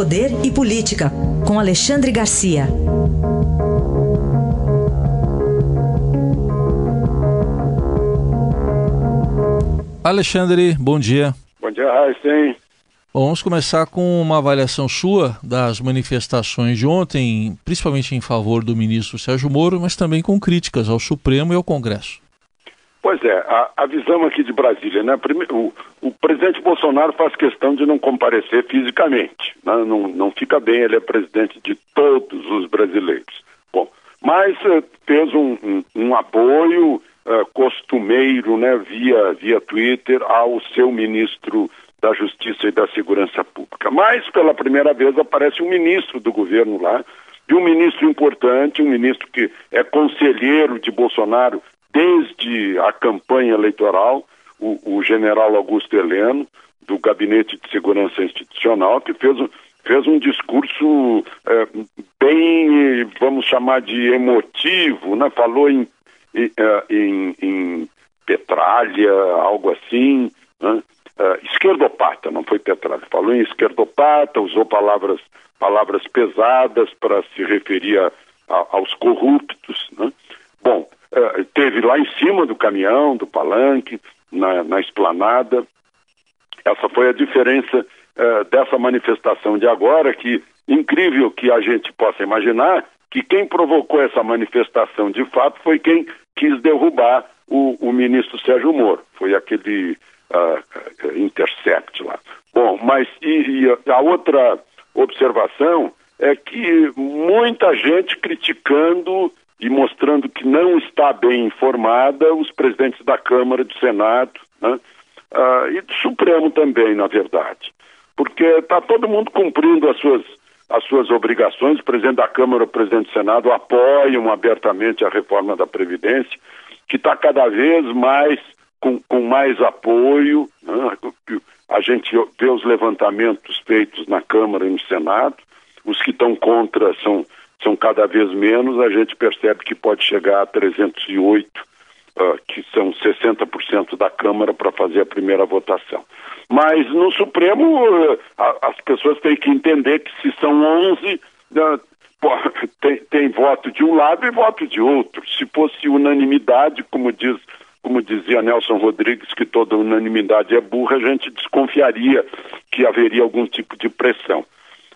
Poder e Política, com Alexandre Garcia. Alexandre, bom dia. Bom dia, Raíssen. Bom, vamos começar com uma avaliação sua das manifestações de ontem, principalmente em favor do ministro Sérgio Moro, mas também com críticas ao Supremo e ao Congresso. Pois é, a, a visão aqui de Brasília, né? O, o, presidente Bolsonaro faz questão de não comparecer fisicamente, né? não, não fica bem, ele é presidente de todos os brasileiros. Bom, mas uh, fez um, um, um apoio uh, costumeiro, né, via, via Twitter ao seu ministro da Justiça e da Segurança Pública. Mas, pela primeira vez, aparece um ministro do governo lá, e um ministro importante, um ministro que é conselheiro de Bolsonaro desde a campanha eleitoral, o, o general Augusto Heleno, do Gabinete de Segurança Institucional, que fez, fez um discurso é, bem, vamos chamar de emotivo, né? falou em, em, é, em petralha, algo assim, né? uh, esquerdopata, não foi petralha, falou em esquerdopata, usou palavras, palavras pesadas para se referir a, a, aos corruptos, né? Bom, uh, teve lá em cima do caminhão, do palanque, na, na esplanada. Essa foi a diferença uh, dessa manifestação de agora, que incrível que a gente possa imaginar que quem provocou essa manifestação de fato foi quem quis derrubar o, o ministro Sérgio Moro. Foi aquele uh, Intercept lá. Bom, mas e, e a outra observação é que muita gente criticando e mostrando que não está bem informada os presidentes da Câmara, do Senado né? uh, e do Supremo também, na verdade. Porque está todo mundo cumprindo as suas, as suas obrigações, o presidente da Câmara o presidente do Senado apoiam abertamente a reforma da Previdência, que está cada vez mais com, com mais apoio. Né? A gente vê os levantamentos feitos na Câmara e no Senado. Os que estão contra são, são cada vez menos. A gente percebe que pode chegar a 308, uh, que são 60% da Câmara, para fazer a primeira votação. Mas no Supremo, uh, as pessoas têm que entender que se são 11, uh, tem, tem voto de um lado e voto de outro. Se fosse unanimidade, como diz como dizia Nelson Rodrigues, que toda unanimidade é burra, a gente desconfiaria que haveria algum tipo de pressão.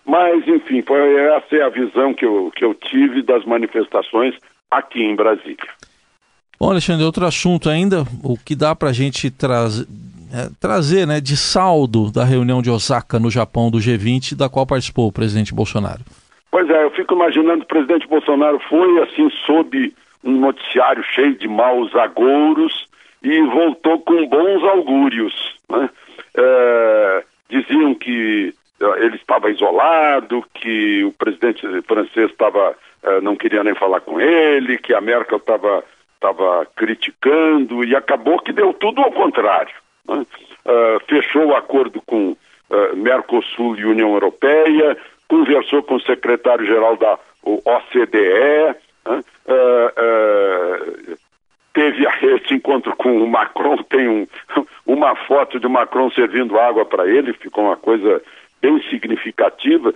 Mas, enfim, foi, essa é a visão que eu, que eu tive das manifestações aqui em Brasília. Bom, Alexandre, outro assunto ainda, o que dá para a gente trazer, é, trazer né, de saldo da reunião de Osaka, no Japão, do G20, da qual participou o presidente Bolsonaro? Pois é, eu fico imaginando que o presidente Bolsonaro foi assim sob um noticiário cheio de maus agouros e voltou com bons augúrios. Né? É, diziam que ele estava isolado, que o presidente francês estava é, não queria nem falar com ele, que a Merkel estava estava criticando e acabou que deu tudo ao contrário. Né? É, fechou o acordo com Mercosul e União Europeia, conversou com o secretário-geral da OCDE, né? Teve esse encontro com o Macron, tem um, uma foto de Macron servindo água para ele, ficou uma coisa bem significativa.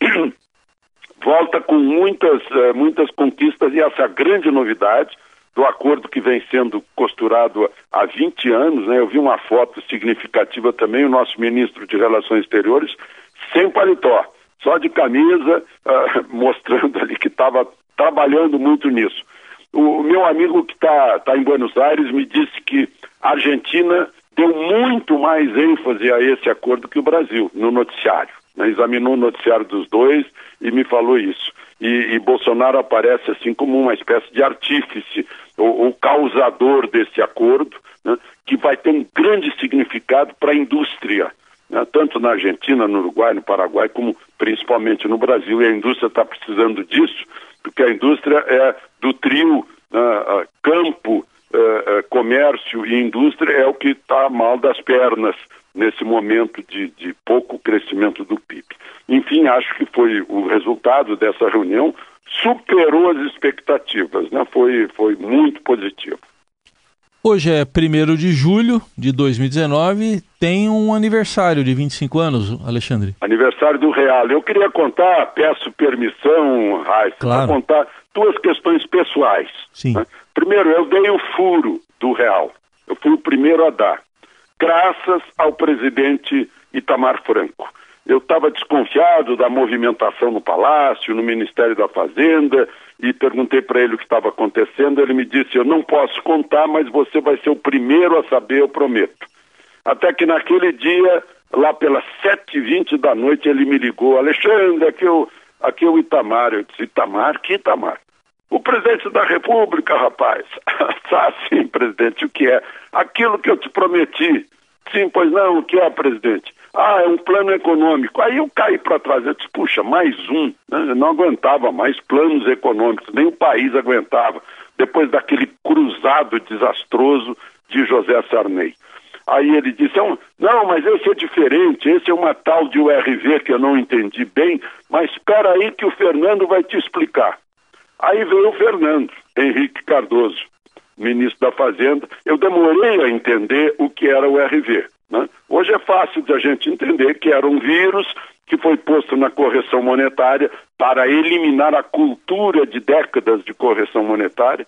Volta com muitas, uh, muitas conquistas e essa grande novidade do acordo que vem sendo costurado há 20 anos, né? Eu vi uma foto significativa também, o nosso ministro de Relações Exteriores, sem paletó, só de camisa, uh, mostrando ali que estava trabalhando muito nisso. O meu amigo que está tá em Buenos Aires me disse que a Argentina deu muito mais ênfase a esse acordo que o Brasil no noticiário. Né? Examinou o noticiário dos dois e me falou isso. E, e Bolsonaro aparece assim como uma espécie de artífice ou, causador desse acordo, né? que vai ter um grande significado para a indústria né, tanto na Argentina, no Uruguai, no Paraguai, como principalmente no Brasil. E a indústria está precisando disso, porque a indústria é do trio uh, campo, uh, comércio e indústria é o que está mal das pernas nesse momento de, de pouco crescimento do PIB. Enfim, acho que foi o resultado dessa reunião superou as expectativas, né? foi, foi muito positivo. Hoje é 1 de julho de 2019, tem um aniversário de 25 anos, Alexandre. Aniversário do Real. Eu queria contar, peço permissão, Raíssa, claro. para contar duas questões pessoais. Sim. Né? Primeiro, eu dei o furo do Real. Eu fui o primeiro a dar, graças ao presidente Itamar Franco. Eu estava desconfiado da movimentação no Palácio, no Ministério da Fazenda, e perguntei para ele o que estava acontecendo. Ele me disse: Eu não posso contar, mas você vai ser o primeiro a saber, eu prometo. Até que naquele dia, lá pelas 7h20 da noite, ele me ligou: Alexandre, aqui é o, aqui é o Itamar. Eu disse: Itamar? Que Itamar? O presidente da República, rapaz. ah, sim, presidente, o que é? Aquilo que eu te prometi. Sim, pois não, o que é, presidente? Ah, é um plano econômico. Aí eu caí para trás, eu disse, puxa, mais um. Né? Eu não aguentava mais planos econômicos, nem o país aguentava, depois daquele cruzado desastroso de José Sarney. Aí ele disse, é não, mas esse é diferente, esse é uma tal de URV que eu não entendi bem, mas espera aí que o Fernando vai te explicar. Aí veio o Fernando Henrique Cardoso, ministro da Fazenda. Eu demorei a entender o que era o RV. Né? Hoje é fácil de a gente entender que era um vírus que foi posto na correção monetária para eliminar a cultura de décadas de correção monetária.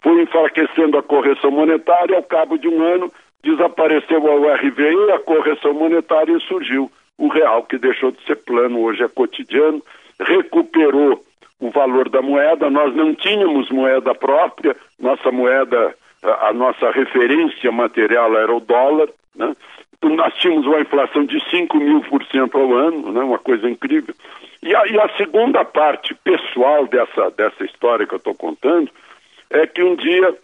Foi enfraquecendo a correção monetária, ao cabo de um ano desapareceu a e a correção monetária e surgiu o real, que deixou de ser plano, hoje é cotidiano, recuperou o valor da moeda, nós não tínhamos moeda própria, nossa moeda, a, nossa referência material era o dólar, né? nós tínhamos uma inflação de 5 mil por cento ao ano, né, uma coisa incrível. E a, e a segunda parte pessoal dessa, dessa história que eu estou contando é que um dia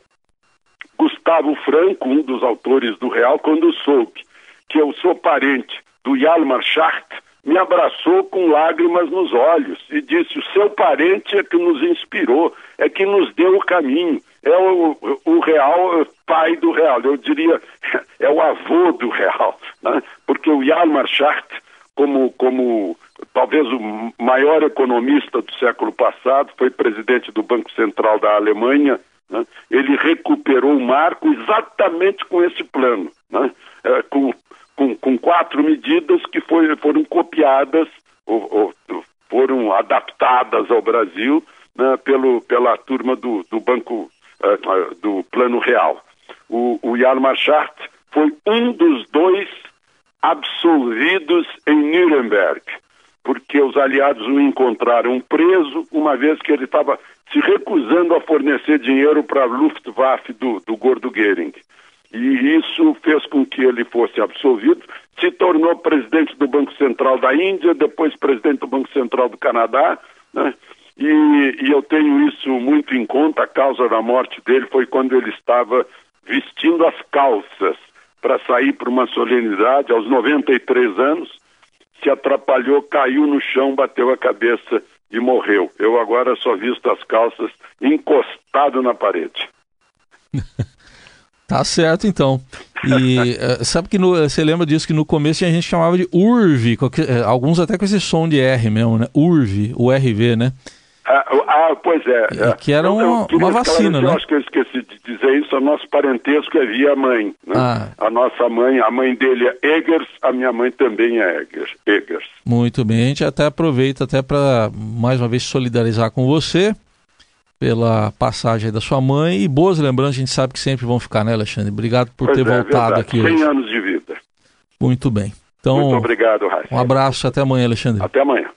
Gustavo Franco, um dos autores do Real, quando soube que eu sou parente do Yalmar Schacht, me abraçou com lágrimas nos olhos e disse: O seu parente é que nos inspirou, é que nos deu o caminho, é o, o real pai do real, eu diria, é o avô do real, né? porque o Hjalmar Schacht, como, como talvez o maior economista do século passado, foi presidente do Banco Central da Alemanha, né? ele recuperou o marco exatamente com esse plano, né? é, com com, com quatro medidas que foi, foram copiadas ou, ou, foram adaptadas ao Brasil né, pelo, pela turma do, do Banco uh, do Plano Real. O, o Hjalmar Schacht foi um dos dois absolvidos em Nuremberg, porque os aliados o encontraram preso, uma vez que ele estava se recusando a fornecer dinheiro para a Luftwaffe do, do Gordo Goering e isso fez com que ele fosse absolvido, se tornou presidente do Banco Central da Índia, depois presidente do Banco Central do Canadá, né? e, e eu tenho isso muito em conta, a causa da morte dele foi quando ele estava vestindo as calças para sair para uma solenidade aos 93 anos, se atrapalhou, caiu no chão, bateu a cabeça e morreu. Eu agora só visto as calças encostado na parede. Tá certo, então. E uh, sabe que no, você lembra disso que no começo a gente chamava de URV, eh, alguns até com esse som de R mesmo, né? URV, URV, né? Ah, ah pois é. E, que era uma, uma vacina, né? Eu acho que eu esqueci de dizer isso, o nosso parentesco é via mãe, né? Ah. A nossa mãe, a mãe dele é Eggers, a minha mãe também é Eggers. Eggers. Muito bem, a gente até aproveita até para mais uma vez solidarizar com você pela passagem da sua mãe e boas lembranças, a gente sabe que sempre vão ficar, né, Alexandre? Obrigado por pois ter é, voltado verdade. aqui 100 hoje. anos de vida. Muito bem. Então, Muito obrigado, Raíssa. Um abraço, até amanhã, Alexandre. Até amanhã.